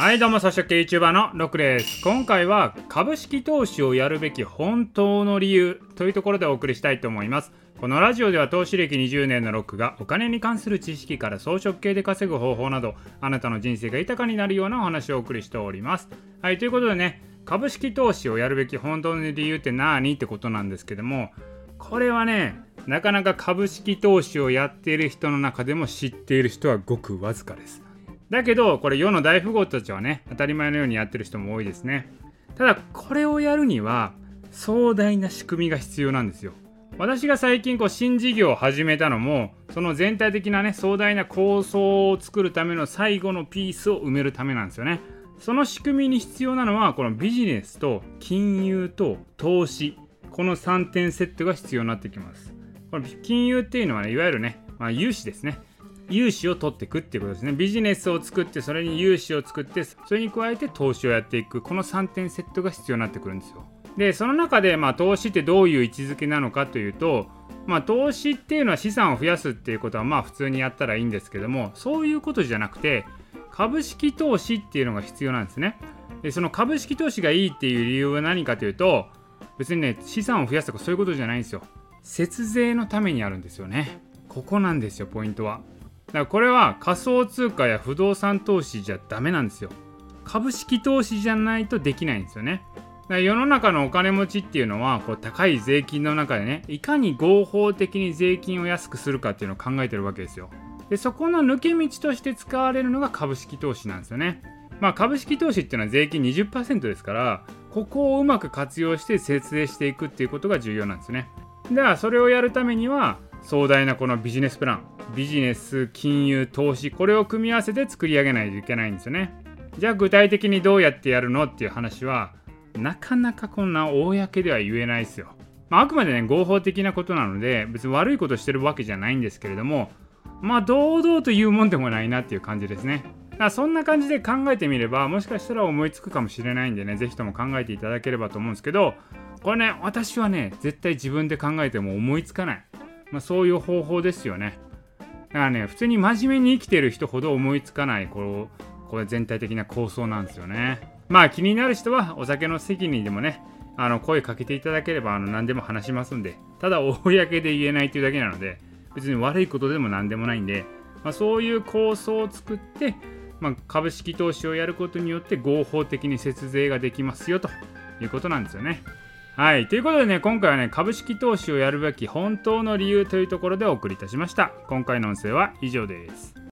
はいどうも草食系 YouTuber のロックです。今回は株式投資をやるべき本当の理由というところでお送りしたいと思います。このラジオでは投資歴20年のロックがお金に関する知識から装飾系で稼ぐ方法などあなたの人生が豊かになるようなお話をお送りしております。はいということでね株式投資をやるべき本当の理由って何ってことなんですけどもこれはねなかなか株式投資をやっている人の中でも知っている人はごくわずかです。だけどこれ世の大富豪たちはね当たり前のようにやってる人も多いですね。ただこれをやるには壮大な仕組みが必要なんですよ。私が最近こう新事業を始めたのもその全体的なね壮大な構想を作るための最後のピースを埋めるためなんですよね。その仕組みに必要なのはこのビジネスと金融と投資。この3点セットが必要になってきます。この金融っていうのはねいわゆるね、まあ、融資ですね。融資を取っていくっていうことですね。ビジネスを作ってそれに融資を作ってそれに加えて投資をやっていく。この3点セットが必要になってくるんですよ。でその中でまあ投資ってどういう位置づけなのかというとまあ投資っていうのは資産を増やすっていうことはまあ普通にやったらいいんですけどもそういうことじゃなくて株式投資っていうのが必要なんですね。でその株式投資がいいっていう理由は何かというと別にね資産を増やすとかそういうことじゃないんですよ。節税のためにあるんですよね。ここなんですよポイントは。だからこれは仮想通貨や不動産投資じゃダメなんですよ。株式投資じゃないとできないんですよね。世の中のお金持ちっていうのはこう高い税金の中でねいかに合法的に税金を安くするかっていうのを考えてるわけですよ。でそこの抜け道として使われるのが株式投資なんですよね。まあ株式投資っていうのは税金20%ですからここをうまく活用して節税していくっていうことが重要なんですね。ではそれをやるためには壮大なこのビジネスプラン。ビジネス金融投資。これを組み合わせて作り上げないといけないんですよね。じゃあ具体的にどうやってやるのっていう話はなかなかこんな公では言えないですよ、まあ、あくまでね合法的なことなので別に悪いことしてるわけじゃないんですけれどもまあ堂々と言うもんでもないなっていう感じですね。だそんな感じで考えてみればもしかしたら思いつくかもしれないんでね是非とも考えていただければと思うんですけどこれね私はね絶対自分で考えても思いつかない、まあ、そういう方法ですよねだからね、普通に真面目に生きてる人ほど思いつかない、こう、これ全体的な構想なんですよね。まあ気になる人はお酒の席にでもね、あの声かけていただければあの何でも話しますんで、ただ公で言えないというだけなので、別に悪いことでも何でもないんで、まあ、そういう構想を作って、まあ、株式投資をやることによって合法的に節税ができますよということなんですよね。はい。ということでね、今回はね、株式投資をやるべき本当の理由というところでお送りいたしました。今回の音声は以上です。